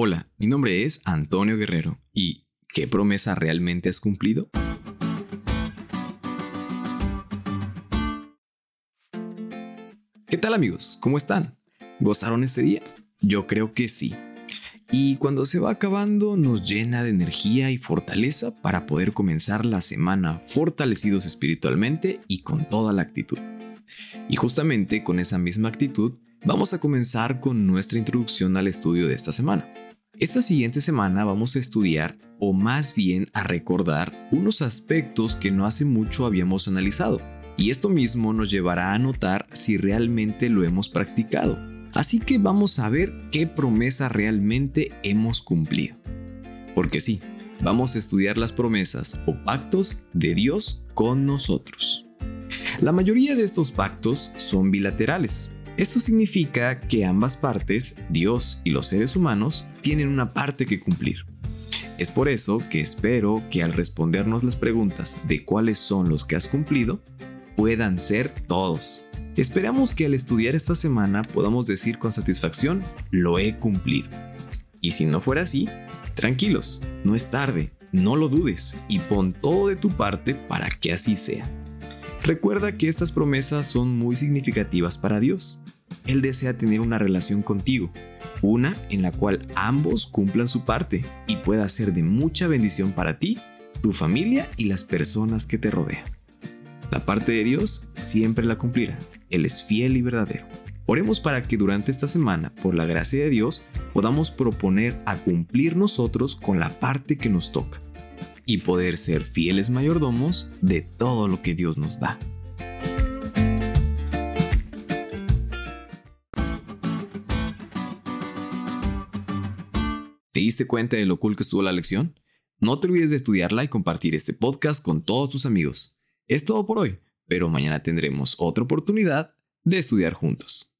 Hola, mi nombre es Antonio Guerrero y ¿qué promesa realmente has cumplido? ¿Qué tal amigos? ¿Cómo están? ¿Gozaron este día? Yo creo que sí. Y cuando se va acabando nos llena de energía y fortaleza para poder comenzar la semana fortalecidos espiritualmente y con toda la actitud. Y justamente con esa misma actitud vamos a comenzar con nuestra introducción al estudio de esta semana. Esta siguiente semana vamos a estudiar, o más bien a recordar, unos aspectos que no hace mucho habíamos analizado, y esto mismo nos llevará a notar si realmente lo hemos practicado. Así que vamos a ver qué promesa realmente hemos cumplido. Porque sí, vamos a estudiar las promesas o pactos de Dios con nosotros. La mayoría de estos pactos son bilaterales, esto significa que ambas partes, Dios y los seres humanos, tienen una parte que cumplir. Es por eso que espero que al respondernos las preguntas de cuáles son los que has cumplido, puedan ser todos. Esperamos que al estudiar esta semana podamos decir con satisfacción, lo he cumplido. Y si no fuera así, tranquilos, no es tarde, no lo dudes y pon todo de tu parte para que así sea. Recuerda que estas promesas son muy significativas para Dios. Él desea tener una relación contigo, una en la cual ambos cumplan su parte y pueda ser de mucha bendición para ti, tu familia y las personas que te rodean. La parte de Dios siempre la cumplirá. Él es fiel y verdadero. Oremos para que durante esta semana, por la gracia de Dios, podamos proponer a cumplir nosotros con la parte que nos toca y poder ser fieles mayordomos de todo lo que Dios nos da. ¿Te diste cuenta de lo cool que estuvo la lección? No te olvides de estudiarla y compartir este podcast con todos tus amigos. Es todo por hoy, pero mañana tendremos otra oportunidad de estudiar juntos.